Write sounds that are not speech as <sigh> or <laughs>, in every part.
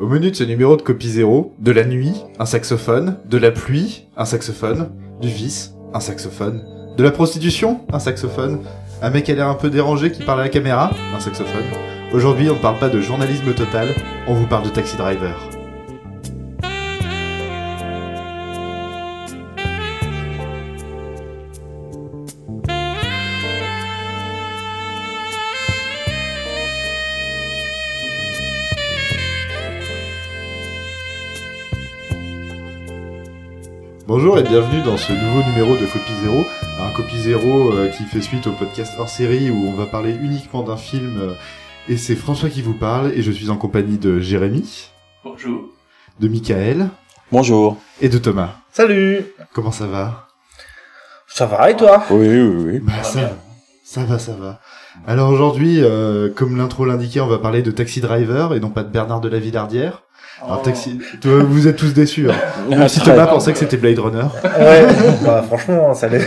Au menu de ce numéro de Copie Zéro, de la nuit, un saxophone, de la pluie, un saxophone, du vice, un saxophone, de la prostitution, un saxophone, un mec qui a l'air un peu dérangé qui parle à la caméra, un saxophone. Aujourd'hui, on ne parle pas de journalisme total, on vous parle de Taxi Driver. Bonjour et bienvenue dans ce nouveau numéro de Copie Zéro. Un Copie Zéro euh, qui fait suite au podcast hors série où on va parler uniquement d'un film. euh, et c'est François qui vous parle et je suis en compagnie de Jérémy, Bonjour. de Michael Bonjour. et de Thomas. Salut Comment ça va? Ça va et toi? Oui, oui, oui. Bah va ça, bien. ça va, ça va. Alors aujourd'hui, euh, comme l'intro l'indiquait, on va parler de Taxi Driver et non pas de Bernard de la Villardière. Alors. Taxi, toi, vous êtes tous déçus. Hein. Même si. Thomas pensait que c'était Blade Runner, Ouais, bah franchement, ça l'est.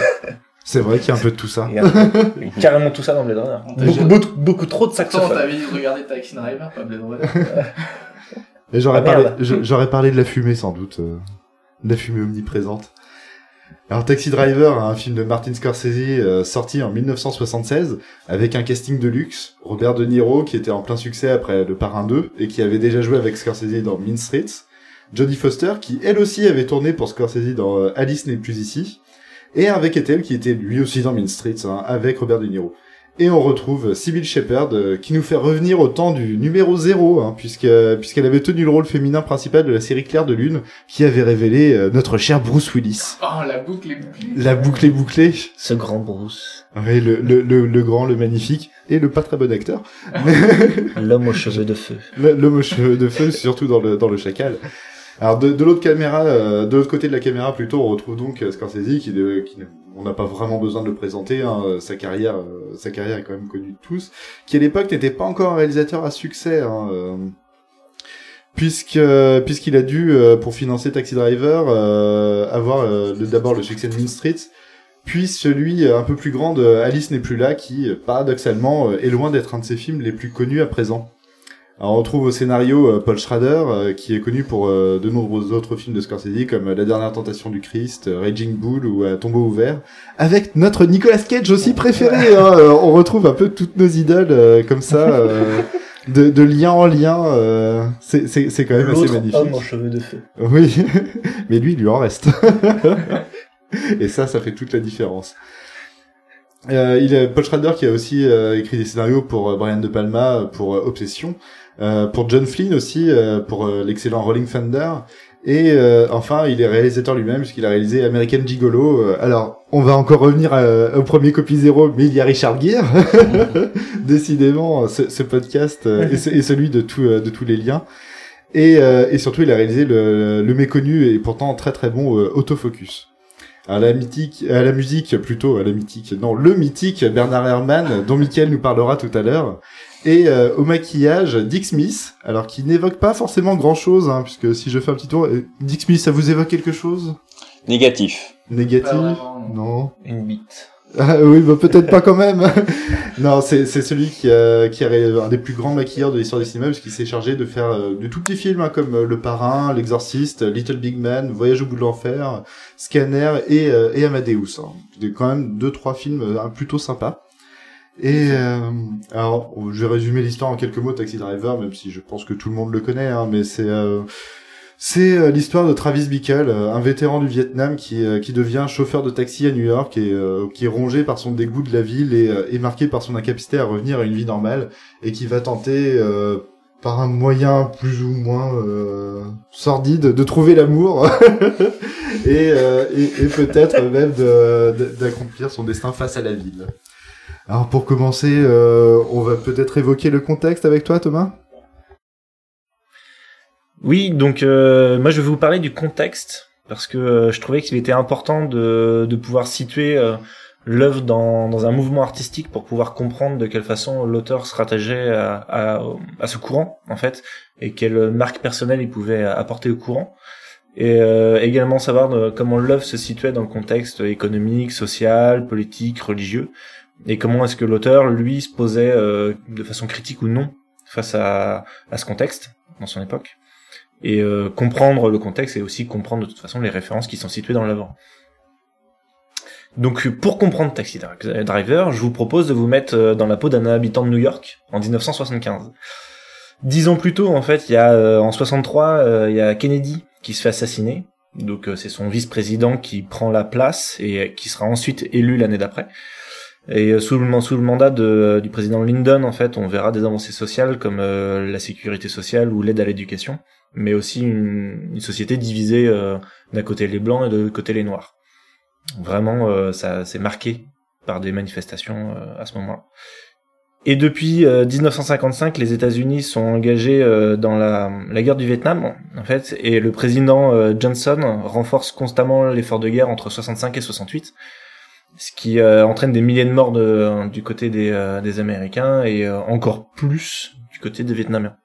c'est vrai qu'il y a un peu de tout ça. Il y a carrément tout ça dans Blade Runner. Beaucoup, déjà- beaucoup, beaucoup trop de Attends, saxophones. t'avais regardé Taxi Driver, pas Blade Runner Et j'aurais Ah, parlé, j'aurais parlé de la fumée sans doute, euh, de la fumée omniprésente. Alors Taxi Driver, un film de Martin Scorsese euh, sorti en 1976 avec un casting de luxe, Robert De Niro qui était en plein succès après Le Parrain 2 et qui avait déjà joué avec Scorsese dans Mean Streets, Jodie Foster qui elle aussi avait tourné pour Scorsese dans euh, Alice n'est plus ici. Et un Vettel qui était lui aussi dans Mean Streets hein, avec Robert De Niro. Et on retrouve Sybil Shepherd euh, qui nous fait revenir au temps du numéro 0 hein, puisque puisqu'elle avait tenu le rôle féminin principal de la série Claire de Lune qui avait révélé euh, notre cher Bruce Willis. Oh, la boucle est bouclée. La boucle est bouclée. Ce grand Bruce. Oui, le, le, le, le grand, le magnifique et le pas très bon acteur. <laughs> L'homme aux cheveux de feu. L'homme aux cheveux de feu, surtout dans le, dans le chacal. Alors de, de l'autre caméra, euh, de l'autre côté de la caméra plutôt, on retrouve donc euh, Scorsese qui, de- qui on n'a pas vraiment besoin de le présenter. hein, sa carrière, euh, sa carrière est quand même connue de tous. Qui à l'époque n'était pas encore un réalisateur à succès. Hein, euh, puisque puisqu'il a dû euh, pour financer Taxi Driver avoir d'abord le succès de Mean Streets puis celui un peu plus grand de Alice n'est plus là qui paradoxalement est loin d'être un de ses films les plus connus à présent. Alors on retrouve au scénario euh, Paul Schrader euh, qui est connu pour euh, de nombreux autres films de Scorsese comme La dernière tentation du Christ, Raging Bull ou Tombeau ouvert avec notre Nicolas Cage aussi préféré <laughs> hein, on retrouve un peu toutes nos idoles comme ça de, de lien en lien euh, c'est quand même assez magnifique. homme aux cheveux de feu. Oui, <laughs> mais lui, il lui en reste. <laughs> Et ça, ça fait toute la différence. Euh, il a Paul Schrader qui a aussi euh, écrit des scénarios pour Brian De Palma pour Obsession, pour John Flynn aussi euh, pour euh, l'excellent Rolling Thunder, et euh, enfin il est réalisateur lui-même puisqu'il a réalisé American Gigolo. Euh, alors on va encore revenir euh, au premier copie zéro, mais il y a Richard Gere. <laughs> Décidément, ce, podcast euh, est celui de tout, euh, de tous les liens. Et, euh, et surtout, il a réalisé le, le méconnu et pourtant très très bon euh, Autofocus. À la mythique, à la musique plutôt, à la mythique, non, le mythique Bernard Herrmann, dont Mickaël nous parlera tout à l'heure, et euh, au maquillage Dick Smith, alors qui n'évoque pas forcément grand chose, hein, puisque si je fais un petit tour, euh, Dick Smith, ça vous évoque quelque chose? Négatif. Négatif? Non. Une bite. Ah oui, bah peut-être pas quand même. <laughs> non, c'est c'est celui qui a qui ré- un des plus grands maquilleurs de l'histoire du cinéma parce qu'il s'est chargé de faire euh, de tout petits films hein, comme euh, Le Parrain, L'Exorciste, Little Big Man, Voyage au bout de l'enfer, Scanner et euh, et Amadeus. Hein. Quand même deux trois films euh, plutôt sympas. Et euh, alors, je vais résumer l'histoire en quelques mots. Taxi Driver, même si je pense que tout le monde le connaît, hein, mais c'est euh, c'est euh, l'histoire de Travis Bickle, euh, un vétéran du Vietnam qui, euh, qui devient chauffeur de taxi à New York et euh, qui est rongé par son dégoût de la ville et, et marqué par son incapacité à revenir à une vie normale et qui va tenter par un moyen plus ou moins euh, sordide de trouver l'amour <laughs> et, euh, et, peut-être même de- de- d'accomplir son destin face à la ville. Alors pour commencer, euh, on va peut-être évoquer le contexte avec toi Thomas? Oui, donc euh, moi je vais vous parler du contexte parce que euh, je trouvais qu'il était important de, de pouvoir situer euh, l'œuvre dans, dans un mouvement artistique pour pouvoir comprendre de quelle façon l'auteur se rattachait à, à, ce courant en fait et quelle marque personnelle il pouvait apporter au courant. Et également savoir comment l'œuvre se situait dans le contexte économique, social, politique, religieux et comment est-ce que l'auteur lui se posait euh, de façon critique ou non face à, ce contexte dans son époque. et euh, comprendre le contexte et aussi comprendre de toute façon les références qui sont situées dans l'œuvre. Donc pour comprendre Taxi Driver, je vous propose de vous mettre euh, dans la peau d'un habitant de New York en 1975. Dix ans plus tôt, en fait, il y a en 63, euh, il y a Kennedy qui se fait assassiner. Donc c'est son vice-président qui prend la place et qui sera ensuite élu l'année d'après. Et sous le, sous le mandat de, du président Lyndon, en fait, on verra des avancées sociales comme la sécurité sociale ou l'aide à l'éducation, mais aussi une, une société divisée d'un côté les blancs et de l'autre côté les noirs. Vraiment, euh, ça s'est marqué par des manifestations euh, à ce moment-là. Et depuis 1955, euh, les États-Unis sont engagés dans la, la, guerre du Vietnam, en fait, et le président Johnson renforce constamment l'effort de guerre entre 65 et 68, ce qui entraîne des milliers de morts de, du côté des, des Américains et encore plus du côté des Vietnamiens.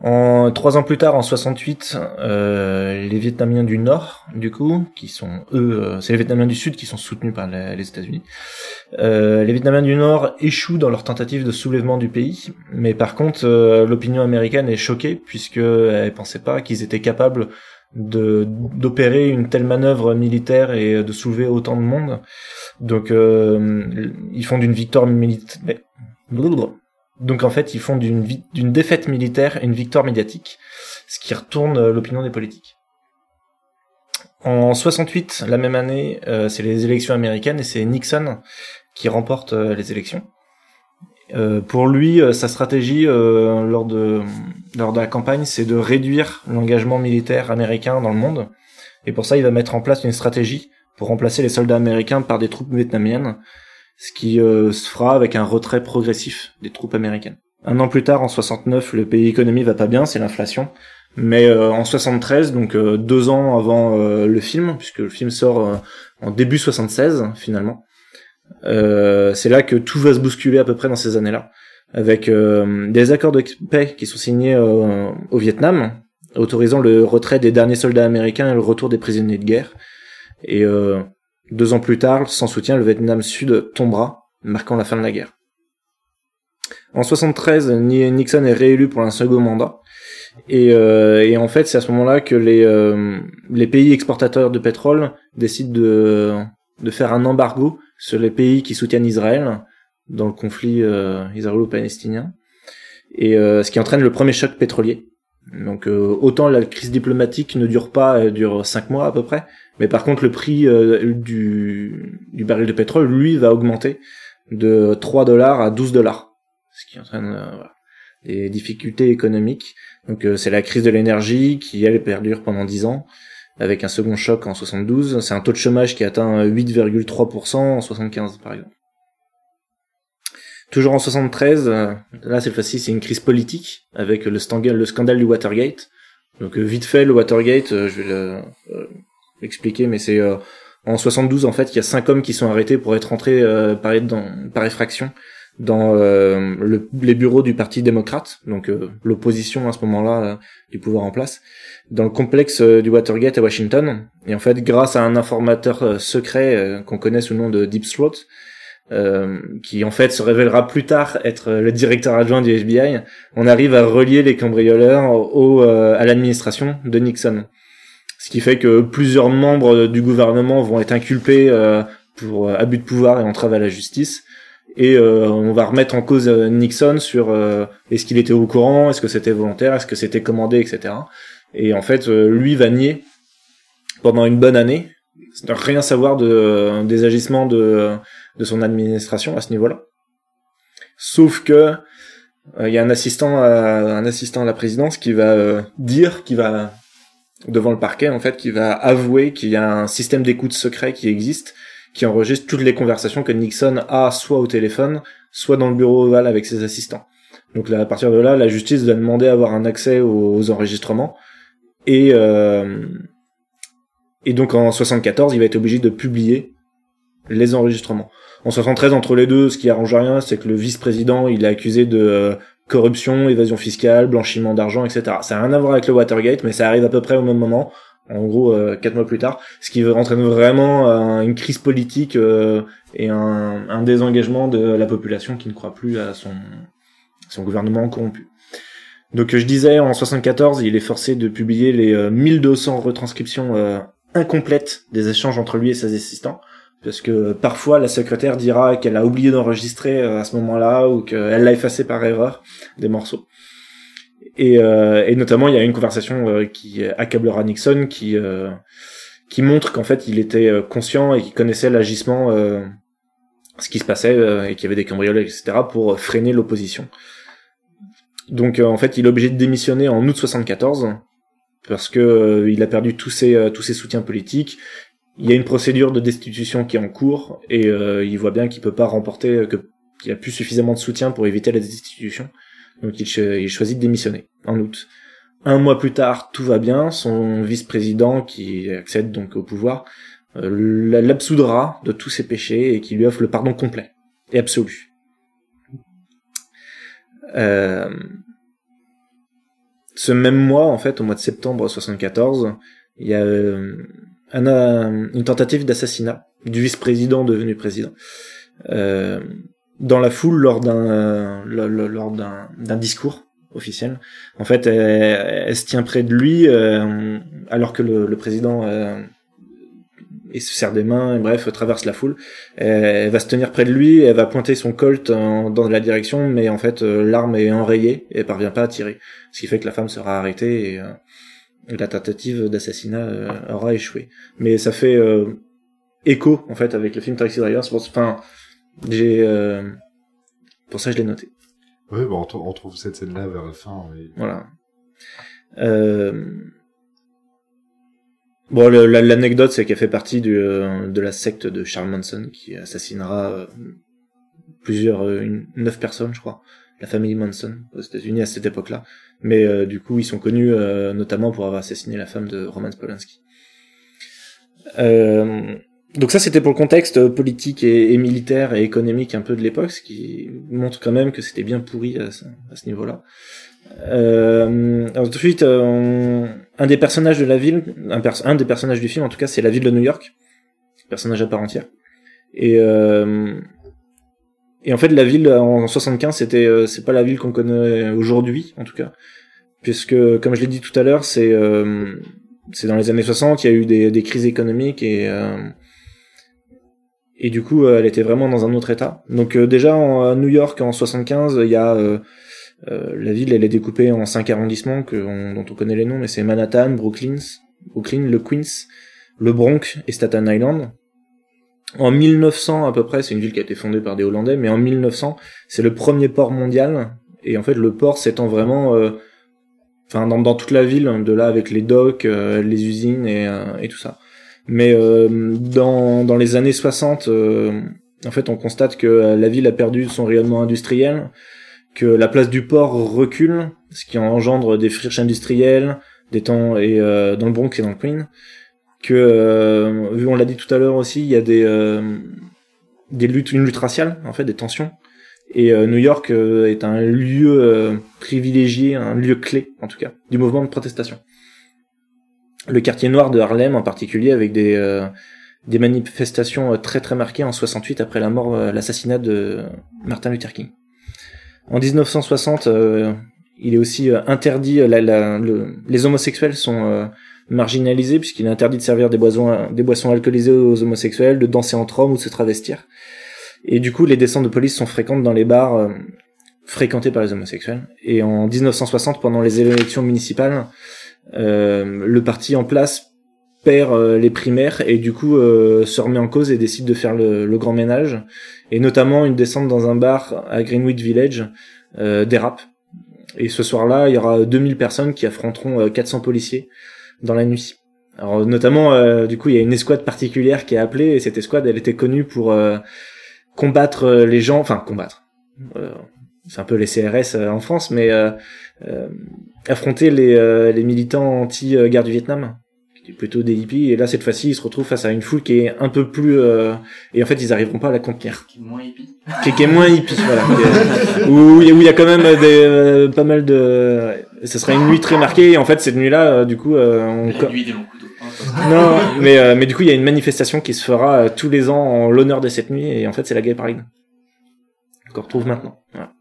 En, trois ans plus tard, en 68, euh, les Vietnamiens du Nord, du coup, qui sont eux, euh, c'est les Vietnamiens du Sud qui sont soutenus par les, États-Unis. Euh, les Vietnamiens du Nord échouent dans leur tentative de soulèvement du pays, mais par contre, euh, l'opinion américaine est choquée puisque elle pensait pas qu'ils étaient capables de d'opérer une telle manœuvre militaire et de soulever autant de monde. Donc, ils font d'une victoire militaire donc en fait, ils font d'une d'une défaite militaire une victoire médiatique, ce qui retourne euh, l'opinion des politiques. En 68, la même année, euh, c'est les élections américaines et c'est Nixon qui remporte euh, les élections. Pour lui, sa stratégie lors de lors de la campagne, c'est de réduire l'engagement militaire américain dans le monde. Et pour ça, il va mettre en place une stratégie pour remplacer les soldats américains par des troupes vietnamiennes ce qui euh, se fera avec un retrait progressif des troupes américaines. Un an plus tard, en 69, le pays économie va pas bien, c'est l'inflation. Mais euh, en 73, donc euh, deux ans avant le film, puisque le film sort en début 76 finalement, c'est là que tout va se bousculer à peu près dans ces années-là, avec des accords de paix qui sont signés au Vietnam, autorisant le retrait des derniers soldats américains et le retour des prisonniers de guerre. Et deux ans plus tard, sans soutien, le Vietnam Sud tombera, marquant la fin de la guerre. En 73, Nixon est réélu pour un second mandat. Et, euh, en fait, c'est à ce moment-là que euh, les pays exportateurs de pétrole décident de, de faire un embargo sur les pays qui soutiennent Israël dans le conflit euh, israélo-palestinien. Et ce qui entraîne le premier choc pétrolier. Donc autant la crise diplomatique ne dure pas, elle dure cinq mois à peu près, mais par contre, le prix euh, du, du baril de pétrole, lui, va augmenter de 3 dollars à 12 dollars. Ce qui entraîne euh, des difficultés économiques. Donc euh, c'est la crise de l'énergie qui, elle, perdure pendant 10 ans, avec un second choc en 72. C'est un taux de chômage qui atteint 8,3% en 75, par exemple. Toujours en 73, là cette fois-ci c'est une crise politique avec le scandale, le scandale du Watergate. Donc vite fait le Watergate, je vais le, expliquer, mais c'est euh, en 72 en fait, il y a cinq hommes qui sont arrêtés pour être entrés euh, par effraction dans euh, le, les bureaux du Parti démocrate, donc l'opposition à ce moment-là du pouvoir en place, dans le complexe du Watergate à Washington. Et en fait, grâce à un informateur secret qu'on connaît sous le nom de Deep Throat, qui en fait se révélera plus tard être le directeur adjoint du FBI, on arrive à relier les cambrioleurs au, à l'administration de Nixon ce qui fait que plusieurs membres du gouvernement vont être inculpés euh, pour euh, abus de pouvoir et entrave à la justice. Et euh, on va remettre en cause Nixon sur est-ce qu'il était au courant, est-ce que c'était volontaire, est-ce que c'était commandé, etc. Et en fait, lui va nier pendant une bonne année, rien savoir de, des agissements de, de son administration à ce niveau-là. Sauf que il y a un assistant à, un assistant à la présidence qui va dire, qui va devant le parquet en fait qui va avouer qu'il y a un système d'écoute secret qui existe qui enregistre toutes les conversations que Nixon a soit au téléphone soit dans le bureau ovale avec ses assistants. Donc à partir de là, la justice va demander à avoir un accès aux, enregistrements et euh, et donc en 74, il va être obligé de publier les enregistrements. En 73, entre les deux, ce qui arrange rien, c'est que le vice-président, il est accusé de euh, corruption, évasion fiscale, blanchiment d'argent, etc. Ça n'a rien à voir avec le Watergate, mais ça arrive à peu près au même moment, en gros euh, quatre mois plus tard, ce qui entraîne vraiment euh, une crise politique euh, et un, un, désengagement de la population qui ne croit plus à son, son gouvernement corrompu. Donc je disais en 74, il est forcé de publier les euh, 1200 retranscriptions incomplètes des échanges entre lui et ses assistants parce que parfois la secrétaire dira qu'elle a oublié d'enregistrer à ce moment-là ou qu'elle l'a effacé par erreur des morceaux. Et, euh, et notamment il y a une conversation euh, qui accablera Nixon qui euh, qui montre qu'en fait il était euh, conscient et qu'il connaissait l'agissement euh, ce qui se passait euh, et qu'il y avait des cambriolages etc pour freiner l'opposition. Donc en fait il est obligé de démissionner en août 74 parce que il a perdu tous ses tous ses soutiens politiques. Il y a une procédure de destitution qui est en cours et il voit bien qu'il peut pas remporter que qu'il a plus suffisamment de soutien pour éviter la destitution. Donc il, cho- il choisit de démissionner en août. Un mois plus tard, tout va bien. Son vice-président, qui accède donc au pouvoir, euh, l'absoudra de tous ses péchés et qui lui offre le pardon complet et absolu. Euh, ce même mois, en fait, au mois de septembre 74, il y a euh, un, une tentative d'assassinat du vice-président devenu président. Dans la foule lors d'un euh, lo- lo- lors d'un discours officiel. En fait, elle, elle se tient près de lui euh, alors que le, le président euh, il se serre des mains, et bref, traverse la foule. Elle, elle va se tenir près de lui, elle va pointer son colt dans la direction, mais en fait, euh, l'arme est enrayée et elle parvient pas à tirer. Ce qui fait que la femme sera arrêtée et, euh, la tentative d'assassinat euh, aura échoué. Mais ça fait euh, écho, en fait, avec le film Taxi Driver. Enfin, j'ai... euh, pour ça, je l'ai noté. Ouais, bon, on, tr- on trouve cette scène-là vers la fin. oui. Voilà. Euh... Bon, l'anecdote, c'est qu'elle fait partie du, euh, de la secte de Charles Manson qui assassinera euh, plusieurs, euh, une- neuf personnes, je crois, la famille Manson aux États-Unis à cette époque-là. Mais euh, du coup, ils sont connus euh, notamment pour avoir assassiné la femme de Roman Polanski. Euh, donc ça, c'était pour le contexte politique et, militaire et économique un peu de l'époque, ce qui montre quand même que c'était bien pourri à ce, niveau-là. Euh, ensuite, euh, on- un des personnages de la ville, un, des personnages du film en tout cas, c'est la ville de New York, personnage à part entière. Et euh, et en fait, la ville en 75, c'était euh, c'est pas la ville qu'on connaît aujourd'hui, en tout cas, puisque comme je l'ai dit tout à l'heure, c'est euh, c'est dans les années 60, il y a eu des, des crises économiques et euh, et du coup, euh, elle était vraiment dans un autre état. Donc euh, déjà en, à New York en 75, il y a euh, euh, la ville, elle est découpée en cinq arrondissements que on- dont on connaît les noms, mais c'est Manhattan, Brooklyn, Brooklyn, le Queens, le Bronx et Staten Island. En 1900 à peu près, c'est une ville qui a été fondée par des Hollandais, mais en 1900, c'est le premier port mondial. Et en fait, le port s'étend vraiment, euh, enfin dans, dans toute la ville, de là avec les docks, euh, les usines et, euh, et tout ça. Mais euh, dans, dans les années 60, euh, en fait, on constate que euh, la ville a perdu son rayonnement industriel, que la place du port recule, ce qui engendre des friches industrielles, des temps et euh, dans le Bronx et dans le Queen, que euh, vu on l'a dit tout à l'heure aussi, il y a des euh, des luttes, une lutte raciale en fait, des tensions. Et New York est un lieu privilégié, un lieu clé en tout cas, du mouvement de protestation. Le quartier noir de Harlem en particulier, avec des euh, des manifestations euh, très très marquées en 68 après la mort, euh, l'assassinat de Martin Luther King. En 1960, euh, il est aussi euh, interdit, la- la- le- les homosexuels sont marginalisés puisqu'il est interdit de servir des boissons, des boissons alcoolisées aux homosexuels, de danser entre hommes ou de se travestir. Et du coup, les descentes de police sont fréquentes dans les bars fréquentés par les homosexuels. Et en 1960, pendant les élections municipales, le parti en place perd euh, les primaires et du coup euh, se remet en cause et décide de faire le, le grand ménage. Et notamment une descente dans un bar à Greenwich Village euh, dérape. Et ce soir-là il y aura 2000 personnes qui affronteront euh, 400 policiers dans la nuit. Alors notamment euh, du coup il y a une escouade particulière qui est appelée et cette escouade elle était connue pour euh, combattre euh, les gens enfin combattre euh, c'est un peu les CRS euh, en France mais euh, euh, affronter les, euh, les militants anti-guerre du Vietnam plutôt des hippies et là cette fois-ci ils se retrouvent face à une foule qui est un peu plus euh, et en fait ils arriveront pas à la contenir Qui est moins hippie. <laughs> qui, qui est moins hippie voilà où il y a- où il y a quand même des euh, pas mal de ce sera une nuit très marquée et en fait cette nuit là du coup euh, on La nuit des longs couteaux. hein, non mais euh, mais du coup il y a une manifestation qui se fera tous les ans en l'honneur de cette nuit et en fait c'est la Gay Pride qu'on retrouve maintenant voilà.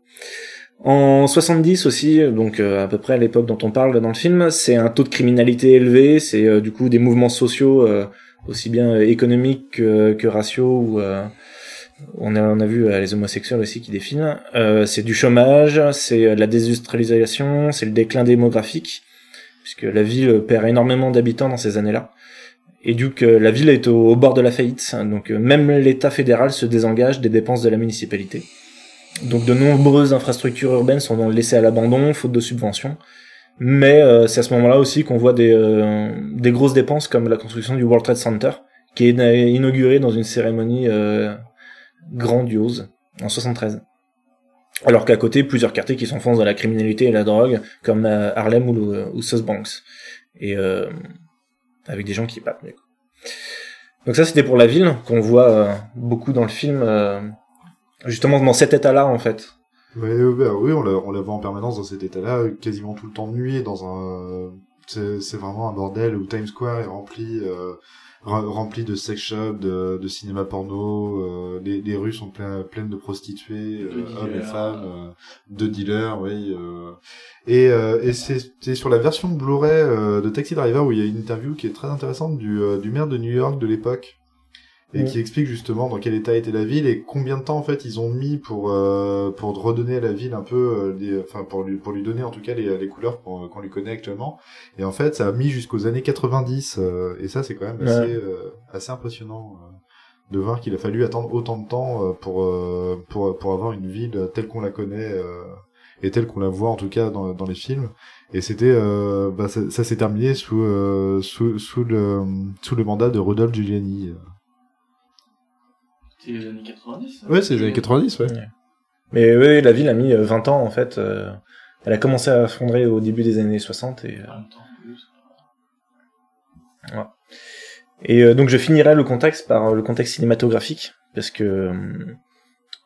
En 70 aussi, donc euh, à peu près à l'époque dont on parle dans le film, c'est un taux de criminalité élevé, c'est euh, du coup des mouvements sociaux euh, aussi bien économiques que, que raciaux on a, a vu les homosexuels aussi qui défilent. c'est du chômage, c'est la désindustrialisation, c'est le déclin démographique, puisque la ville perd énormément d'habitants dans ces années-là. Et du coup, la ville est au bord de la faillite, donc même l'État fédéral se désengage des dépenses de la municipalité. Donc de nombreuses infrastructures urbaines sont laissées à l'abandon, faute de subventions. Mais euh, c'est à ce moment-là aussi qu'on voit des, euh, des grosses dépenses comme la construction du World Trade Center, qui est inauguré dans une cérémonie euh, grandiose en 73. Alors qu'à côté, plusieurs quartiers qui s'enfoncent dans la criminalité et la drogue, comme Harlem ou, ou South Bronx. Et avec des gens qui battent. Donc ça, c'était pour la ville, qu'on voit beaucoup dans le film justement dans cet état-là en fait. Euh, bah, oui, on la, on la voit en permanence dans cet état-là, quasiment tout le temps de nuit, dans un, c'est vraiment un bordel où Times Square est rempli, euh, rempli de sex shops, de, de cinéma porno, euh, les, les, rues sont pleines, pleines de prostituées, de hommes et femmes, de dealers, oui. et et c'est sur la version Blu-ray de Taxi Driver où il y a une interview qui est très intéressante du, du maire de New York de l'époque et qui explique justement dans quel état était la ville et combien de temps en fait ils ont mis pour euh, pour redonner à la ville un peu euh, enfin pour lui pour lui donner en tout cas les, les couleurs qu'on lui connaît actuellement. Et en fait ça a mis jusqu'aux années 90 euh, et ça c'est quand même assez euh, assez impressionnant de voir qu'il a fallu attendre autant de temps pour pour pour avoir une ville telle qu'on la connaît et telle qu'on la voit en tout cas dans, dans les films. Et c'était bah, ça, ça s'est terminé sous, sous sous le sous le mandat de Rodolphe Giuliani c'est les années 90 Ouais, c'est les années 90, ouais. Mais oui, la ville a mis 20 euh, ans, en fait. Euh, elle a commencé à fondrer au début des années 60 et... Euh, ouais. Et donc je finirai le contexte par le contexte cinématographique, parce que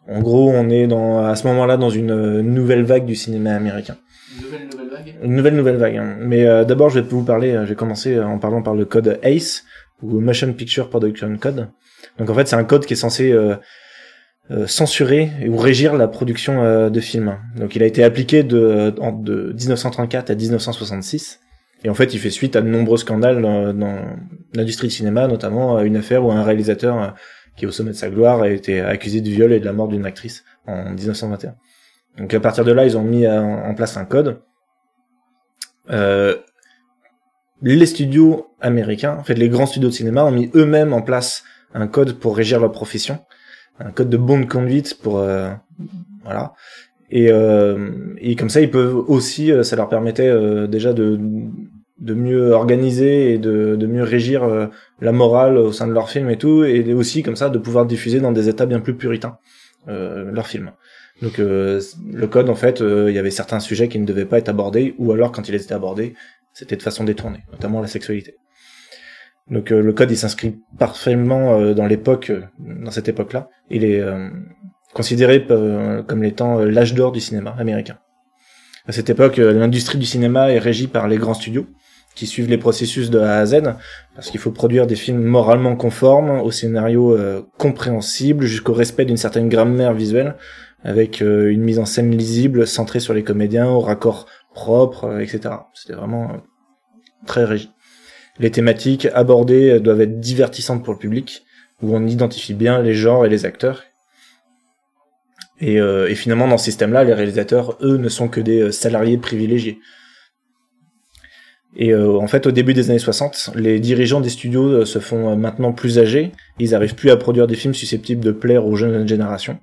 en gros on est dans, à ce moment-là dans une nouvelle vague du cinéma américain. Une nouvelle nouvelle vague Une nouvelle nouvelle vague. Hein. Mais d'abord je vais vous parler, je vais commencer en parlant par le code ACE, ou Motion Picture Production Code, donc en fait, c'est un code qui est censé euh, euh, censurer ou régir la production euh, de films. Donc il a été appliqué de, de 1934 à 1966. Et en fait, il fait suite à de nombreux scandales dans, l'industrie du cinéma, notamment une affaire où un réalisateur qui est au sommet de sa gloire a été accusé du viol et de la mort d'une actrice en 1921. Donc à partir de là, ils ont mis en place un code. Les studios américains, en fait les grands studios de cinéma, ont mis eux-mêmes en place un code pour régir leur profession, un code de bonne conduite pour euh, voilà. Et, euh, et comme ça, ils peuvent aussi, euh, ça leur permettait déjà de de mieux organiser et de, de mieux régir la morale au sein de leur film et tout, et aussi comme ça de pouvoir diffuser dans des états bien plus puritains euh, leurs films. Donc le code, en fait, il y avait certains sujets qui ne devaient pas être abordés, ou alors quand ils étaient abordés, c'était de façon détournée, notamment la sexualité. Donc euh, le code il s'inscrit parfaitement euh, dans l'époque, euh, dans cette époque-là. Il est considéré comme l'étant l'âge d'or du cinéma américain. À cette époque, l'industrie du cinéma est régie par les grands studios qui suivent les processus de A à Z, parce qu'il faut produire des films moralement conformes, au scénario compréhensible, jusqu'au respect d'une certaine grammaire visuelle, avec une mise en scène lisible, centrée sur les comédiens, au raccord propre, etc. C'était vraiment très régi. Les thématiques abordées doivent être divertissantes pour le public, où on identifie bien les genres et les acteurs. Et, euh, finalement, dans ce système-là, les réalisateurs, eux, ne sont que des euh, salariés privilégiés. Et euh, en fait, au début des années 60, les dirigeants des studios se font maintenant plus âgés. Ils arrivent plus à produire des films susceptibles de plaire aux jeunes générations.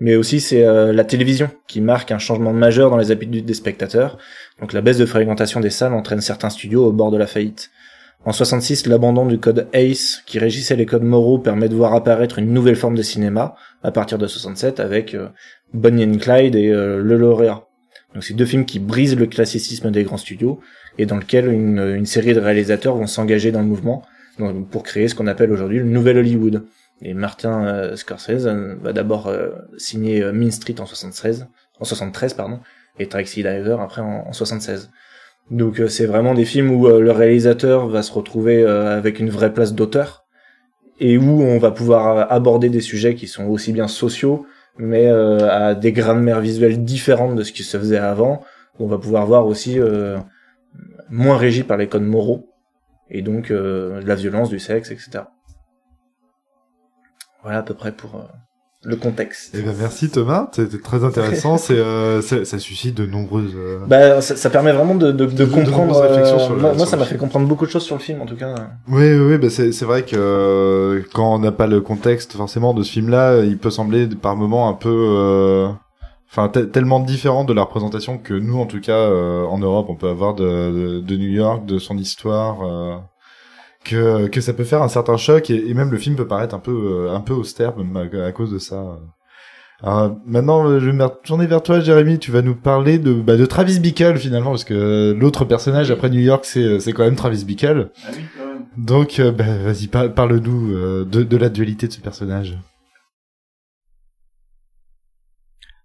Mais aussi, c'est la télévision qui marque un changement majeur dans les habitudes des spectateurs. Donc la baisse de fréquentation des salles entraîne certains studios au bord de la faillite. En 66, l'abandon du code ACE, qui régissait les codes moraux, permet de voir apparaître une nouvelle forme de cinéma, à partir de 67, avec euh, Bonnie and Clyde et euh, Le Lauréat. Donc c'est deux films qui brisent le classicisme des grands studios, et dans lequel une, une série de réalisateurs vont s'engager dans le mouvement, pour créer ce qu'on appelle aujourd'hui le Nouvel Hollywood. Et Martin euh, Scorsese va d'abord signer Mean Street en 73, en 73 pardon, et Taxi Diver après en, en 76. Donc euh, c'est vraiment des films où euh, le réalisateur va se retrouver euh, avec une vraie place d'auteur et où on va pouvoir aborder des sujets qui sont aussi bien sociaux mais euh, à des grammaires visuelles différentes de ce qui se faisait avant. On va pouvoir voir aussi euh, moins régi par les codes moraux et donc euh, de la violence, du sexe, etc. Voilà à peu près pour le contexte. Eh ben merci Thomas, c'était très intéressant. <laughs> c'est, euh, ça, suscite de nombreuses. euh, Bah, ça, ça permet vraiment de, de, de De- comprendre. euh, sur le- moi, sur moi, ça m'a film. fait comprendre beaucoup de choses sur le film, en tout cas. Oui, oui, oui, bah c'est c'est vrai que euh, quand on n'a pas le contexte forcément de ce film-là, il peut sembler par moments un peu, euh, enfin te- tellement différent de la représentation que nous, en tout cas, euh, en Europe, on peut avoir de, de, de New York, de son histoire, euh, que que ça peut faire un certain choc et, et même le film peut paraître un peu euh, un peu austère à, à cause de ça. Alors, maintenant, je vais me tourner vers toi, Jérémy. Tu vas nous parler de, bah, de Travis Bickle finalement, parce que l'autre personnage après New York, c'est c'est quand même Travis Bickle. Ah oui, quand même. Donc, euh, bah, vas-y, par- parle-nous euh, de, de la dualité de ce personnage.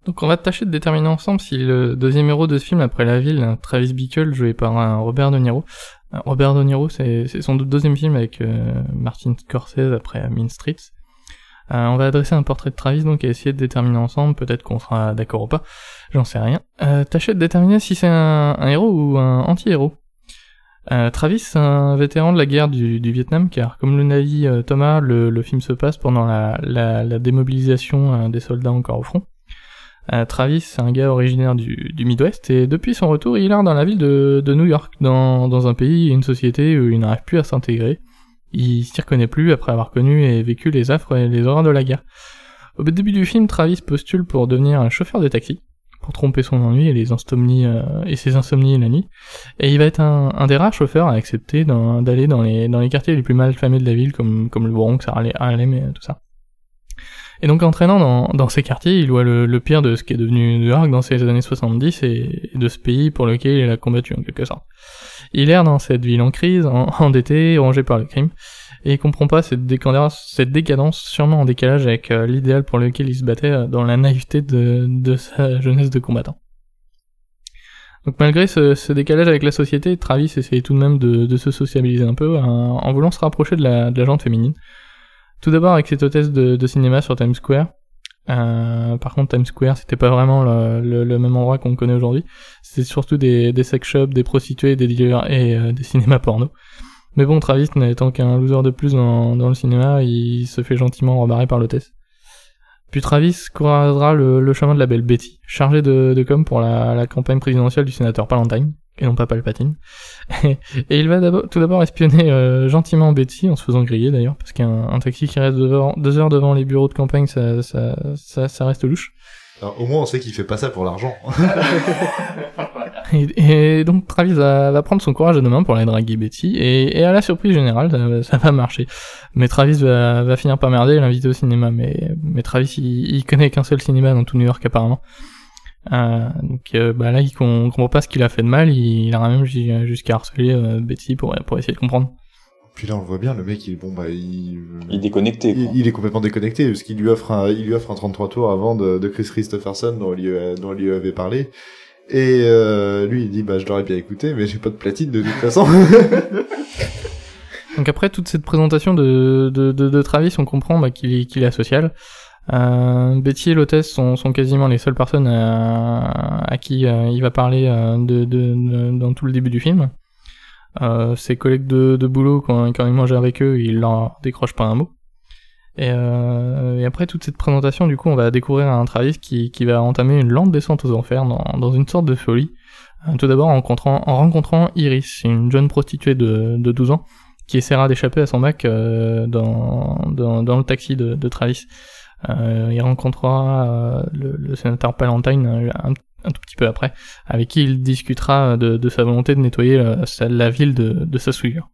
Donc on va tâcher de déterminer ensemble si le deuxième héros de ce film après la ville, Travis Bickle joué par un Robert De Niro. Robert De Niro, c'est son deuxième film avec euh, Martin Scorsese après Mean Streets. Euh, on va adresser un portrait de Travis donc et essayer de déterminer ensemble, peut-être qu'on sera d'accord ou pas, j'en sais rien. Euh, tâcher de déterminer si c'est un, héros ou un anti-héros. Euh, Travis, c'est un vétéran de la guerre du, Vietnam, car comme le dit Thomas, le, film se passe pendant la, démobilisation des soldats encore au front. Euh, Travis, c'est un gars originaire du, Midwest, et depuis son retour, il est dans la ville de, New York, dans, un pays et une société où il n'arrive plus à s'intégrer. Il s'y reconnaît plus après avoir connu et vécu les affres et les horreurs de la guerre. Au début du film, Travis postule pour devenir un chauffeur de taxi, pour tromper son ennui et insomnies euh, et ses insomnies la nuit. Et il va être un, des rares chauffeurs à accepter d'aller dans les, quartiers les plus mal famés de la ville, comme, comme le Bronx, Harlem et tout ça. Et donc, entraînant dans, dans ces quartiers, il voit le, le pire de ce qui est devenu New dans ces années 70 et, de ce pays pour lequel il a combattu en quelque sorte. Il erre dans cette ville en crise, en, <laughs> endetté, rongé par le crime, et il comprend pas cette décadence, sûrement en décalage avec euh, l'idéal pour lequel il se battait euh, dans la naïveté de, de sa <laughs> jeunesse de combattant. Donc malgré ce, ce décalage avec la société, Travis essaye tout de même de, de se sociabiliser un peu en, en voulant se rapprocher de la, de la gente féminine. Tout d'abord avec cette hôtesse de, cinéma sur Times Square. Euh, par contre, Times Square, c'était pas vraiment le, même endroit qu'on connaît aujourd'hui. C'était surtout des, sex shops, des prostituées, des dealers et euh, des cinémas porno. Mais bon, Travis n'étant qu'un loser de plus dans, dans le cinéma, il se fait gentiment rebarrer par l'hôtesse. Puis Travis croisera le, chemin de la belle Betty, chargée de, com pour la campagne présidentielle du sénateur Palantine, et non pas Palpatine. <laughs> et il va tout d'abord espionner euh, gentiment Betty, en se faisant griller d'ailleurs, parce qu'un un taxi qui reste deux heures, deux heures devant les bureaux de campagne, ça, ça, ça, ça reste louche. Alors, au moins, on sait qu'il fait pas ça pour l'argent. <laughs> Et, et donc Travis va, va prendre son courage à deux mains pour aller draguer Betty, et, et à la surprise générale, ça, va- ça va marcher. Mais Travis va, va finir par merder et l'inviter au cinéma. Mais, mais Travis, il, il connaît qu'un seul cinéma dans tout New York apparemment. Euh, donc euh, bah là, il com- comprend pas ce qu'il a fait de mal, il, il ira même ju- jusqu'à harceler euh, Betty pour, pour essayer de comprendre. Puis là, on le voit bien, le mec, il, bon, bah, il, Il est déconnecté. il, quoi. il est complètement déconnecté, parce qu'il lui offre un, il lui offre un 33 tours avant de, de Chris Christopherson, dont il, lui a- dont il lui avait parlé. Et euh, lui, il dit, bah, je l'aurais bien écouté, mais j'ai pas de platine de toute façon. <laughs> Donc après toute cette présentation de, de, de, de Travis, on comprend bah, qu'il est, qu'il est asocial. Euh, Betty et l'hôtesse sont, quasiment les seules personnes à, qui euh, il va parler euh, dans tout le début du film. Euh, ses collègues de, boulot, quand, il mange avec eux, il leur décroche pas un mot. Et, après toute cette présentation, du coup, on va découvrir un Travis qui, va entamer une lente descente aux enfers dans, une sorte de folie. Tout d'abord en rencontrant, en rencontrant Iris, une jeune prostituée de, de 12 ans, qui essaiera d'échapper à son Mac dans, le taxi de Travis. Euh, il rencontrera euh, le, le sénateur Palantine euh, un, un tout petit peu après, avec qui il discutera de, de sa volonté de nettoyer la ville de, de sa souillure.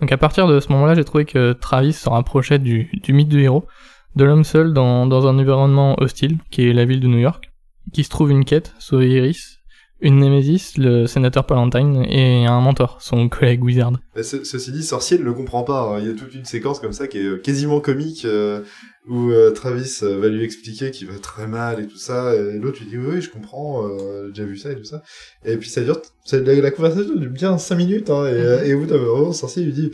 Donc à partir de ce moment-là, j'ai trouvé que Travis se rapprochait du, du mythe du héros, de l'homme seul dans, dans un environnement hostile, qui est la ville de New York, qui se trouve une quête, sauver Iris, une némésis, le sénateur Palantine, et un mentor, son collègue Wizard. Mais ce- ceci dit, Sorcier ne le comprend pas. hein. Il y a toute une séquence comme ça qui est quasiment comique euh, où euh, Travis euh, va lui expliquer qu'il va très mal et tout ça. Et l'autre lui dit oui, oui, je comprends, euh, j'ai déjà vu ça et tout ça. Et puis ça dure, la, la conversation dure bien 5 minutes. Hein, et, euh, et au bout d'un moment, Sorcier lui dit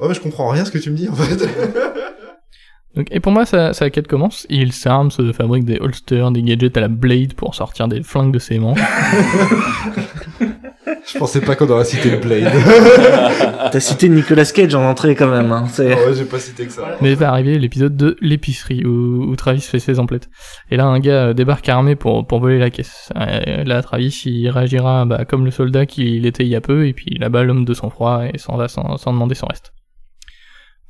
ouais, mais je comprends rien ce que tu me dis en fait. <laughs> Donc, et pour moi, ça, sa quête commence. Il s'arme, se fabrique des holsters, des gadgets à la Blade pour sortir des flingues de ses manches. <laughs> <laughs> Je pensais pas qu'on aurait cité le Blade. <laughs> T'as cité Nicolas Cage en entrée quand même. Hein. C'est... ouais, j'ai pas cité que ça. Mais va arriver l'épisode de l'épicerie où, où Travis fait ses emplettes. Et là, un gars euh, débarque armé pour, pour voler la caisse. Euh, là, Travis, il réagira bah, comme le soldat qu'il était il y a peu, et puis là-bas, l'homme de son froid, et s'en va sans, sans demander son reste.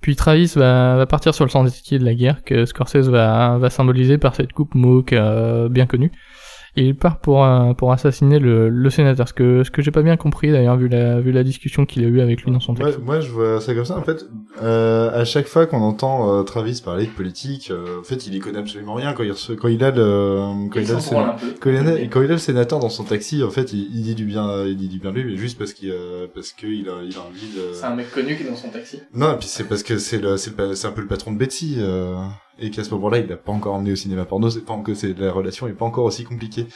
Puis Travis va, va partir sur le sentier de la guerre que Scorsese va, va symboliser par cette coupe Mohawk euh, bien connue. Et il part pour, pour assassiner le, le sénateur, ce que, ce que j'ai pas bien compris d'ailleurs vu la, vu la discussion qu'il a eu avec lui dans son texte. Ouais, moi, je vois ça comme ça. En fait, euh, à chaque fois qu'on entend euh, Travis parler de politique, euh, en fait, il y connaît absolument rien. Quand il, reçoit- quand il a le, quand il, a le sénateur, quand il a, quand il a le sénateur dans son taxi, en fait, il, il dit du bien, il dit du bien de lui, mais juste parce qu'il, euh, parce qu'il a, il a envie de. C'est un mec connu qui est dans son taxi. Non, et puis c'est parce que c'est le, c'est un peu le patron de Betty, euh, et qu'à ce moment-là, il l'a pas encore emmené au cinéma porno, c'est pas encore, c'est, la relation est pas encore aussi compliquée.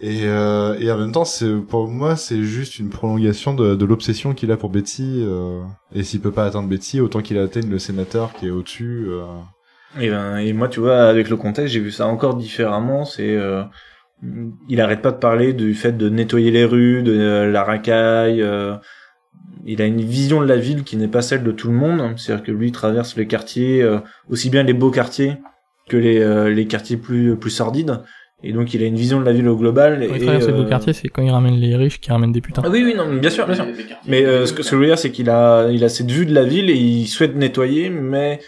Et, euh, et en même temps, c'est, pour moi, c'est juste une prolongation de, de l'obsession qu'il a pour Betty, euh, et s'il peut pas atteindre Betty, autant qu'il atteigne le sénateur qui est au-dessus, euh. Et, ben, et moi, tu vois, avec le contexte, j'ai vu ça encore différemment. C'est, euh, il arrête pas de parler du fait de nettoyer les rues, de euh, la racaille. Il a une vision de la ville qui n'est pas celle de tout le monde. C'est-à-dire que lui il traverse les quartiers, euh, aussi bien les beaux quartiers que les, euh, les quartiers plus plus sordides. Et donc, il a une vision de la ville au global. Quand il et, traverse les beaux euh, quartiers, c'est quand il ramène les riches qui ramènent des putains. Ah oui, oui, non, bien sûr, bien sûr. Mais euh, ce, que, ce que je veux dire, c'est qu'il a, il a cette vue de la ville et il souhaite nettoyer, mais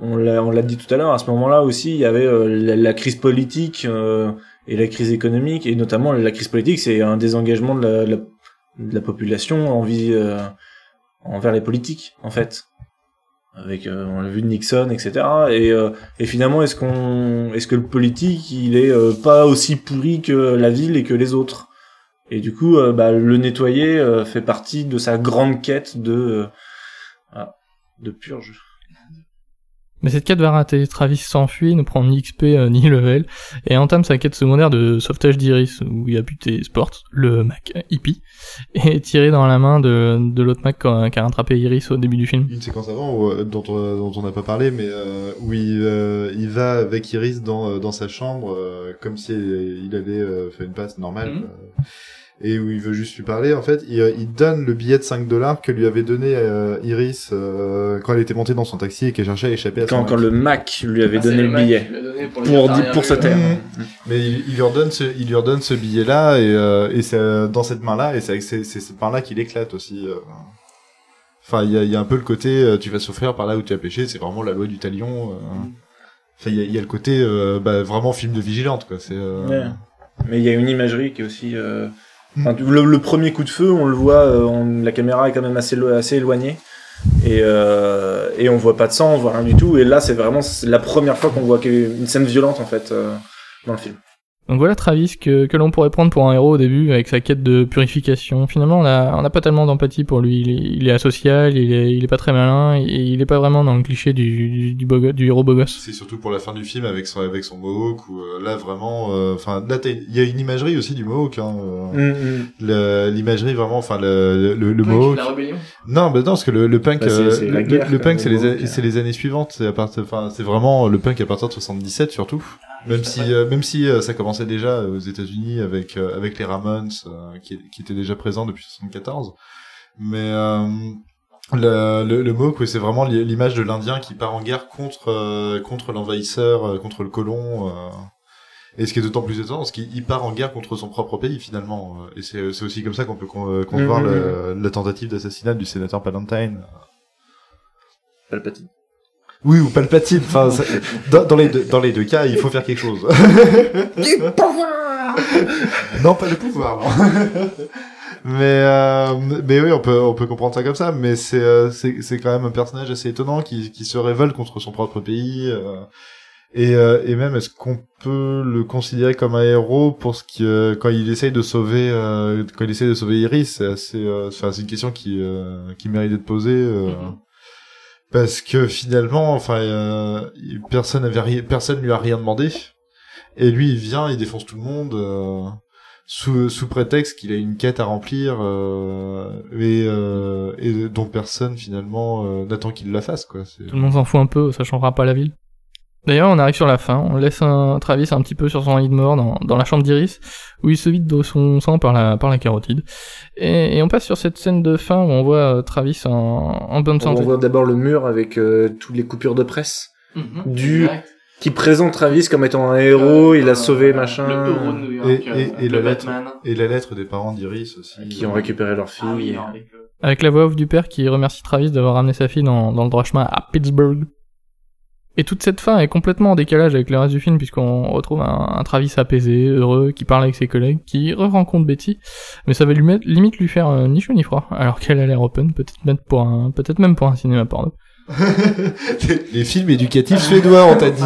on l'a, on l'a dit tout à l'heure, à ce moment-là aussi, il y avait euh, la, la crise politique euh, et la crise économique, et notamment la crise politique, c'est un désengagement de la, de la, de la population envie, euh, envers les politiques, en fait. Avec, euh, on l'a vu de Nixon, etc. Et, euh, et finalement, est-ce qu'on, est-ce que le politique, il est euh, pas aussi pourri que la ville et que les autres? Et du coup, euh, bah, le nettoyer euh, fait partie de sa grande quête de ah, de purge. Mais cette quête va rater. Travis s'enfuit, ne prend ni XP euh, ni level, et entame sa quête secondaire de sauvetage d'Iris, où il a buté Sport, le Mac hippie, et tiré dans la main de, de l'autre Mac qui a rattrapé Iris au début du film. Une séquence avant où, euh, dont, on- dont on n'a pas parlé, mais euh, où il, euh, il va avec Iris dans, euh, dans sa chambre, euh, comme si il allait euh, faire une passe normale, Mhm. euh, et où il veut juste lui parler. En fait, il, euh, il donne le billet de 5 dollars que lui avait donné euh, Iris euh, quand elle était montée dans son taxi et qu'elle cherchait à échapper à son Quand, quand le Mac lui avait Ah, donné le billet donné pour, pour dire, se taire. Mhm. Mais il, il lui redonne ce, il lui redonne ce billet-là et, euh, et c'est dans cette main-là et c'est cette main-là qu'il éclate aussi. euh. Enfin, il y a, il y a un peu le côté euh, tu vas souffrir par là où tu as péché, c'est vraiment la loi du talion. euh. Enfin, il y a, il y a le côté euh, bah, vraiment film de vigilante quoi. C'est euh, Ouais. Mais il y a une imagerie qui est aussi. euh, Mm. Le, premier coup de feu, on le voit, euh, on- la caméra est quand même assez, assez éloignée. Et, euh, et on voit pas de sang, on voit rien du tout. Et là, c'est vraiment la première fois qu'on voit une scène violente en fait euh, dans le film. Donc voilà Travis que, que l'on pourrait prendre pour un héros au début avec sa quête de purification. Finalement, on a, on a pas tellement d'empathie pour lui. Il est, il est asocial, il est, il est pas très malin, et il est pas vraiment dans le cliché du, du, du, beau du héros beau gosse. C'est surtout pour la fin du film avec son avec son mohawk où euh, là vraiment, euh, enfin là t'as- il y a une imagerie aussi du mohawk. Hein, euh, Mm, le- L'imagerie vraiment, enfin le le, le mohawk. La rébellion. Non, bah non, parce que le, le punk, Bah, c'est- euh, c'est la le, guerre, le quoi, punk, c'est les, c'est les années suivantes. C'est à partir, enfin, c'est vraiment le punk à partir de 77 surtout. Même si, euh, même si euh, ça commençait déjà aux États-Unis avec euh, avec les Ramones, euh, qui, qui étaient déjà présents depuis 74. Mais euh, le, le, le Mohawk, oui, c'est vraiment l'i- l'image de l'Indien qui part en guerre contre contre contre l'envahisseur, euh, contre le colon. euh. Et ce qui est d'autant plus étonnant, c'est qu'il il part en guerre contre son propre pays finalement. euh, Et c'est c'est aussi comme ça qu'on peut con- euh, concevoir Mhm. le- la tentative d'assassinat du sénateur Palantine. Palpatine. Oui, ou Palpatine. Enfin, dans, dans les deux, dans les deux cas, il faut faire quelque chose. <laughs> Du pouvoir non, pas le pouvoir. Non. mais euh, mais oui, on peut on peut comprendre ça comme ça. Mais c'est euh, c'est c'est quand même un personnage assez étonnant qui qui se révolte contre son propre pays. euh, et, euh, et même, est-ce qu'on peut le considérer comme un héros pour ce qui, quand il essaye de sauver, quand il essaye de sauver Iris, c'est assez, enfin, c'est une question qui, qui mérite d'être posée, Mhm. Parce que finalement, enfin, euh, personne avait rien, personne lui a rien demandé, et lui, il vient, il défonce tout le monde. euh, sous, sous prétexte qu'il a une quête à remplir euh, et, euh, et dont personne finalement n'attend qu'il la fasse quoi. Tout le monde s'en fout un peu, ça changera pas la ville. D'ailleurs, on arrive sur la fin, on laisse un Travis un petit peu sur son lit de mort dans, dans la chambre d'Iris, où il se vide de son sang par la, par la carotide. Et, et on passe sur cette scène de fin où on voit euh, Travis en, en bonne On santé. voit d'abord le mur avec euh, toutes les coupures de presse Mhm. Du- Exact. qui présente Travis comme étant un héros, il a Euh, sauvé euh, machin, Le héros de New York, Et- euh, et- et le la lettre. Batman. Et la lettre des parents d'Iris aussi. qui ont récupéré leur fille. Ah oui, non, avec la voix off du père qui remercie Travis d'avoir ramené sa fille dans, dans le droit chemin à Pittsburgh. Et toute cette fin est complètement en décalage avec le reste du film puisqu'on retrouve un, un Travis apaisé, heureux, qui parle avec ses collègues, qui re-rencontre Betty, mais ça va lui mettre, limite lui faire euh, ni chaud ni froid, alors qu'elle a l'air open, peut-être même pour un, peut-être même pour un cinéma porno. <laughs> Les films éducatifs suédois, on t'a dit.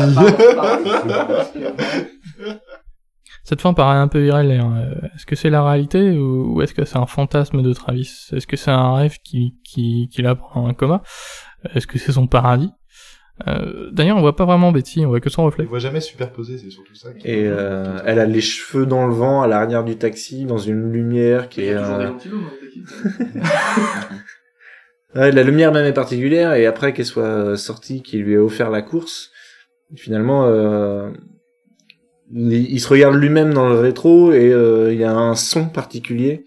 Cette fin paraît un peu irréelle. hein. Euh, Est-ce que c'est la réalité ou, ou est-ce que c'est un fantasme de Travis? Est-ce que c'est un rêve qui, qui, qu'il a pendant un coma? Est-ce que c'est son paradis? Euh, D'ailleurs, on voit pas vraiment Betty, on voit que son On reflet. voit jamais superposés, c'est surtout ça. qui- Et euh, elle a les cheveux dans le vent à l'arrière du taxi, dans une lumière qui est... a toujours des euh, <laughs> ouais, la lumière même est particulière, et après qu'elle soit euh, sortie, qui lui a offert la course, finalement, euh, il, il se regarde lui-même dans le rétro, et euh, il y a un son particulier,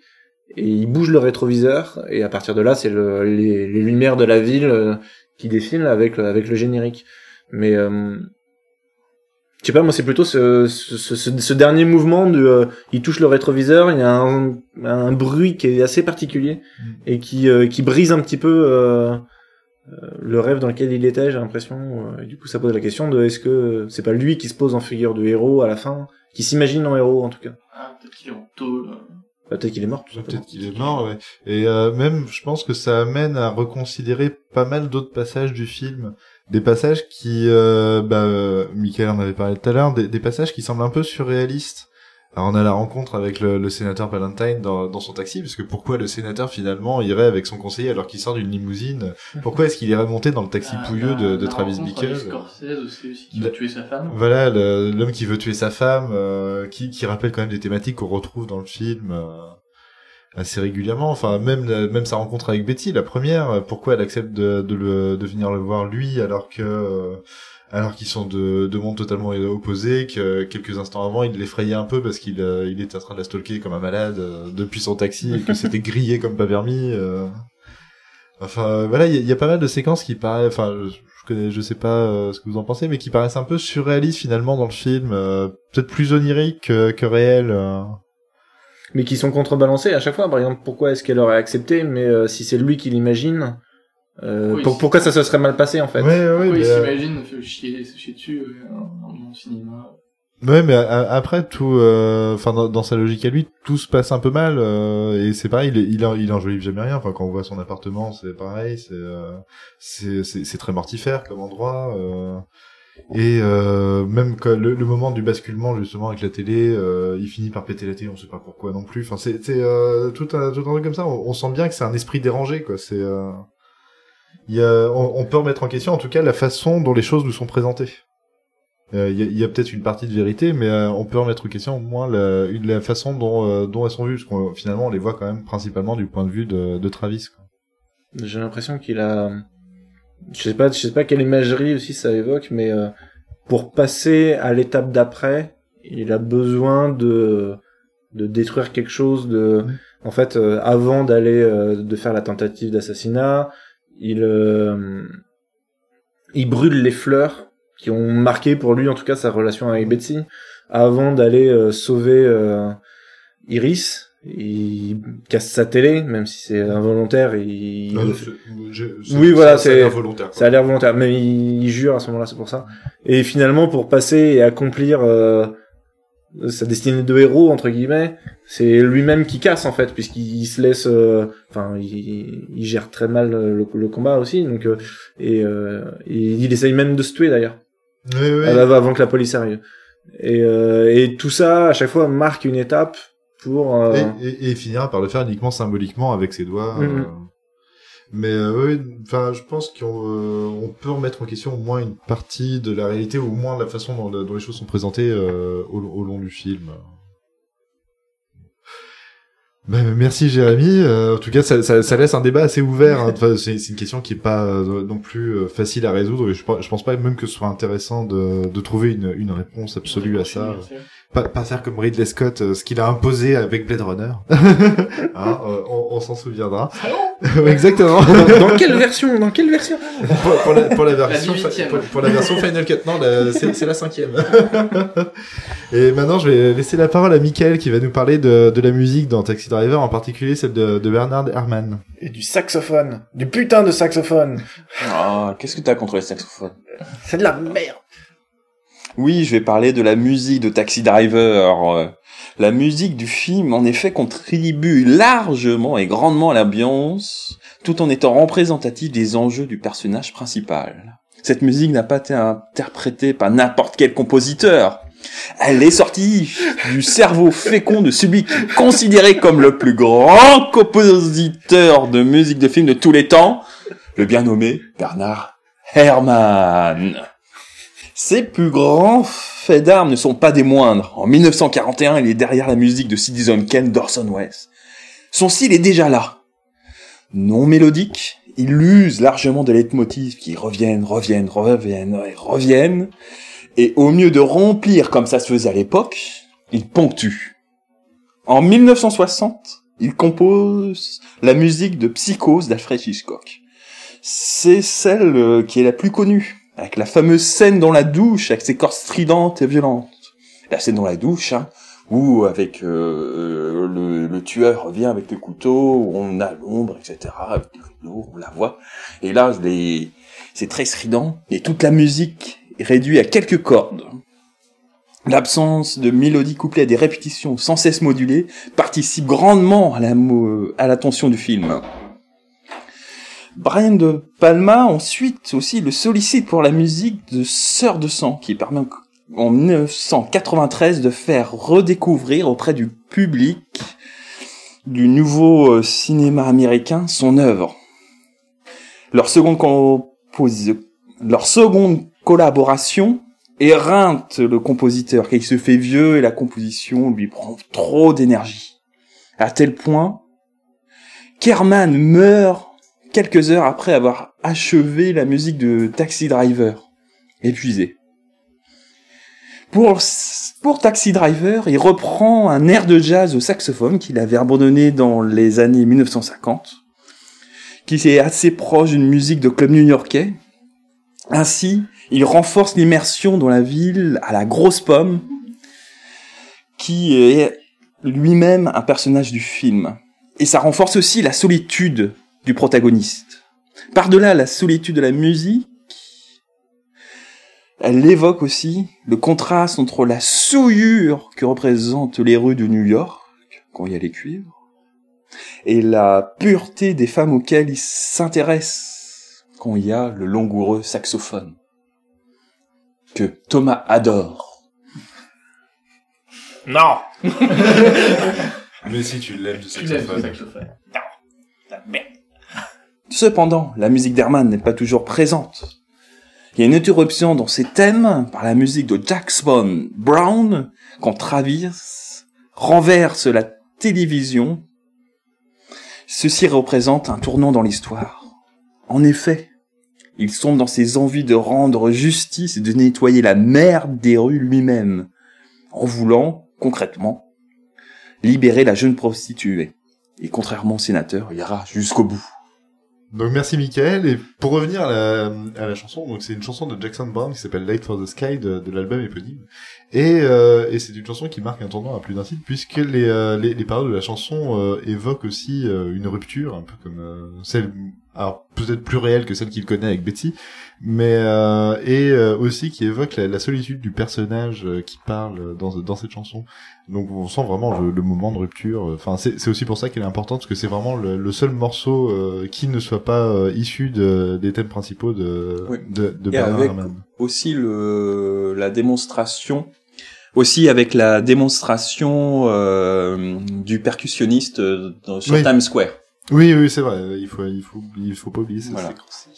et il bouge le rétroviseur, et à partir de là, c'est le, les, les lumières de la ville euh, qui défilent avec, le- avec le générique. Mais... Euh, je sais pas, moi c'est plutôt ce, ce, ce, ce dernier mouvement de, euh, il touche le rétroviseur, il y a un, un bruit qui est assez particulier Mm. et qui, euh, qui brise un petit peu euh, euh, le rêve dans lequel il était, j'ai l'impression. euh, et du coup, ça pose la question de est-ce que c'est pas lui qui se pose en figure de héros à la fin, qui s'imagine en héros en tout cas? Ah, peut-être qu'il est en tôle. Bah, Peut-être qu'il est mort. tout simplement. Peut-être qu'il est mort, ouais. Et euh, même, je pense que ça amène à reconsidérer pas mal d'autres passages du film. Des passages qui, euh, bah, euh, Michael en avait parlé tout à l'heure, des, des passages qui semblent un peu surréalistes. Alors on a la rencontre avec le, le sénateur Valentine dans, dans son taxi, parce que pourquoi le sénateur finalement irait avec son conseiller alors qu'il sort d'une limousine? Pourquoi est-ce qu'il irait monter dans le taxi Ah, pouilleux de, de Travis Bickle Scorsese aussi, aussi, qui Le- veut tuer sa femme. Voilà, l'homme qui veut tuer sa femme, euh, qui, qui rappelle quand même des thématiques qu'on retrouve dans le film euh, assez régulièrement. Enfin, même même sa rencontre avec Betty, la première, euh, pourquoi elle accepte de, de, le, de venir le voir lui alors que euh, alors qu'ils sont de, de mondes totalement opposés, que quelques instants avant il l'effrayait un peu parce qu'il euh, il était en train de la stalker comme un malade euh, depuis son taxi et que c'était <laughs> grillé comme pas permis. euh. Enfin voilà, il y, a- il y a pas mal de séquences qui paraissent, enfin je, je connais, je sais pas euh, ce que vous en pensez, mais qui paraissent un peu surréalistes finalement dans le film, euh, peut-être plus oniriques que, que réels. euh. Mais qui sont contrebalancés à chaque fois. Par exemple, pourquoi est-ce qu'elle aurait accepté Mais euh, si c'est lui qui l'imagine, euh, Oui, pour- pourquoi ça se serait mal passé en fait Ouais, ouais, ouais, Oui, mais, il euh, s'imagine se chier, chier dessus euh, en- le cinéma. Ouais, mais a- a- après tout, euh, enfin dans, dans sa logique à lui, tout se passe un peu mal euh, et c'est pareil, il, il, en- il enjolive jamais rien. Enfin, quand on voit son appartement, c'est pareil, c'est euh, c'est c'est c'est très mortifère comme endroit. euh, et euh, même que le, le moment du basculement justement avec la télé, euh, il finit par péter la télé, on sait pas pourquoi non plus. Enfin, c'est c'est euh, tout un tout un truc comme ça. On, on sent bien que c'est un esprit dérangé, quoi. C'est euh, y a, on, on peut remettre en question en tout cas la façon dont les choses nous sont présentées. Euh, Il y a, peut-être une partie de vérité, mais euh, on peut remettre en question au moins la, façon dont, euh, dont elles sont vues, parce qu'on finalement on les voit quand même principalement du point de vue de, de Travis. J'ai l'impression qu'il a, je sais pas, je sais pas quelle imagerie aussi ça évoque, mais pour passer à l'étape d'après, il a besoin de de détruire quelque chose de, en fait, euh, avant d'aller euh, de faire la tentative d'assassinat, il euh, il brûle les fleurs qui ont marqué pour lui en tout cas sa relation avec Betsy avant d'aller euh, sauver euh, Iris. Il casse sa télé, même si c'est involontaire. Il, il- c'est- je- c'est- Oui, voilà, c'est- ça a l'air volontaire, mais il, il jure à ce moment-là, c'est pour ça. Et finalement, pour passer et accomplir euh, sa destinée de héros entre guillemets, c'est lui-même qui casse en fait, puisqu'il se laisse, euh, enfin, il, il gère très mal le, le combat aussi, donc euh, et, euh, et il essaye même de se tuer d'ailleurs, Oui, oui. avant avant que la police arrive. Et, euh, et tout ça, à chaque fois, marque une étape pour. euh, Et, et, et il finira par le faire uniquement symboliquement avec ses doigts. Mhm. euh. Mais euh, oui, enfin, je pense qu'on euh, on peut remettre en question au moins une partie de la réalité, ou au moins la façon dont, les choses sont présentées euh, au, au long du film. Bah, merci Jérémy. Euh, en tout cas, ça, ça, ça laisse un débat assez ouvert. Hein. Enfin, c'est une question qui est pas non plus facile à résoudre. Et je pense pas même que ce soit intéressant de, de trouver une, une réponse absolue à ça. Pas, pas faire comme Ridley Scott, euh, ce qu'il a imposé avec Blade Runner. <laughs> Hein, euh, on on s'en souviendra. Ouais, <laughs> Exactement. dans, dans quelle version Dans quelle version pour, pour la, pour la version La huitième. pour, pour la version Final Cut non c'est c'est la cinquième <laughs> et maintenant je vais laisser la parole à Michael qui va nous parler de, de la musique dans Taxi Driver en particulier celle de, de Bernard Herrmann Et du saxophone. Du putain de saxophone. Ah, qu'est-ce que t'as contre les saxophones? C'est de la merde. Oui, je vais parler de la musique de Taxi Driver. Euh, La musique du film, en effet, contribue largement et grandement à l'ambiance, tout en étant représentative des enjeux du personnage principal. Cette musique n'a pas été interprétée par n'importe quel compositeur. Elle est sortie du cerveau fécond de celui considéré comme le plus grand compositeur de musique de film de tous les temps, le bien nommé Bernard Herrmann. Ses plus grands faits d'armes ne sont pas des moindres. En 1941, il est derrière la musique de Citizen Kane d'Orson Welles. Son style est déjà là. Non mélodique, il use largement de leitmotivs qui reviennent, reviennent, reviennent et reviennent. Et au mieux de remplir comme ça se faisait à l'époque, il ponctue. En 1960, il compose la musique de Psychose d'Alfred Hitchcock. C'est celle euh, qui est la plus connue, avec la fameuse scène dans la douche, avec ses cordes stridentes et violentes. La scène dans la douche, hein, où avec euh, le, le tueur revient avec le couteau, on a l'ombre, etc. Avec le rideau, on la voit. Et là, c'est très strident, et toute la musique est réduite à quelques cordes. L'absence de mélodie couplée à des répétitions sans cesse modulées participe grandement à la, mo- à la tension du film. Brian De Palma ensuite aussi le sollicite pour la musique de Sœur de sang qui permet en 1993 de faire redécouvrir auprès du public du nouveau euh, cinéma américain son œuvre. Leur seconde, collaboration éreinte le compositeur car il se fait vieux et la composition lui prend trop d'énergie. À tel point qu'Herman meurt quelques heures après avoir achevé la musique de Taxi Driver, épuisé. Pour, pour Taxi Driver, il reprend un air de jazz au saxophone qu'il avait abandonné dans les années 1950, qui est assez proche d'une musique de club new-yorkais. Ainsi, il renforce l'immersion dans la ville à la grosse pomme, qui est lui-même un personnage du film. Et ça renforce aussi la solitude du protagoniste. Par-delà la solitude de la musique, elle évoque aussi le contraste entre la souillure que représentent les rues de New York, quand il y a les cuivres, et la pureté des femmes auxquelles il s'intéresse, quand il y a le langoureux saxophone, que Thomas adore. Non. <laughs> mais si tu l'aimes le saxophone. Cependant, la musique d'Herman n'est pas toujours présente. Il y a une interruption dans ses thèmes par la musique de Jackson Brown quand Travis renverse la télévision. Ceci représente un tournant dans l'histoire. En effet, il sombre dans ses envies de rendre justice et de nettoyer la merde des rues lui-même, en voulant, concrètement, libérer la jeune prostituée. Et contrairement au sénateur, il ira jusqu'au bout. Donc merci Michael. Et pour revenir à la, chanson donc c'est une chanson de Jackson Brown qui s'appelle Light for the Sky de, de l'album éponyme et, euh, et c'est une chanson qui marque un tournant à plus d'un titre puisque les, euh, les, les paroles de la chanson euh, évoquent aussi euh, une rupture un peu comme euh, celle alors peut-être plus réelle que celle qu'il connaît avec Betty mais euh, et euh, aussi qui évoque la, la solitude du personnage euh, qui parle dans, dans cette chanson donc on sent vraiment le, le moment de rupture enfin c'est c'est aussi pour ça qu'elle est importante parce que c'est vraiment le, le seul morceau euh, qui ne soit pas euh, issu de, des thèmes principaux de Oui. de, de Et Bernard avec- Herrmann. aussi le la démonstration aussi avec la démonstration euh, du percussionniste euh, dans- sur Oui. Times Square. oui oui c'est vrai il faut il faut il faut pas oublier ça Voilà. c'est-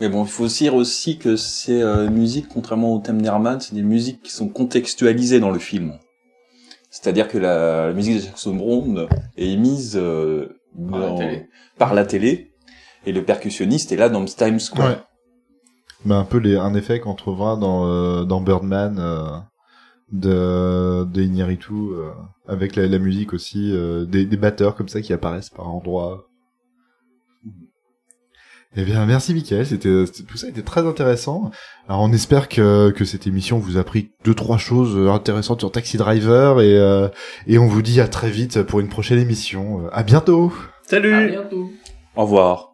Mais bon, il faut dire aussi que ces euh, musiques, contrairement au thème d'Herman, c'est des musiques qui sont contextualisées dans le film. C'est-à-dire que la, la musique de Jackson Brown est émise euh, Par la télé. par la télé, et le percussionniste est là dans Times Square. Ouais. Mais un peu les, un effet qu'on trouvera dans, euh, dans Birdman euh, de, de Iñárritu, euh, avec la, la musique aussi, euh, des, des batteurs comme ça qui apparaissent par endroits. Eh bien, merci Michael, c'était, c'était- tout ça était très intéressant. Alors on espère que, que cette émission vous a appris deux trois choses intéressantes sur Taxi Driver et, euh, et on vous dit à très vite pour une prochaine émission. À bientôt À Salut bientôt. Au revoir.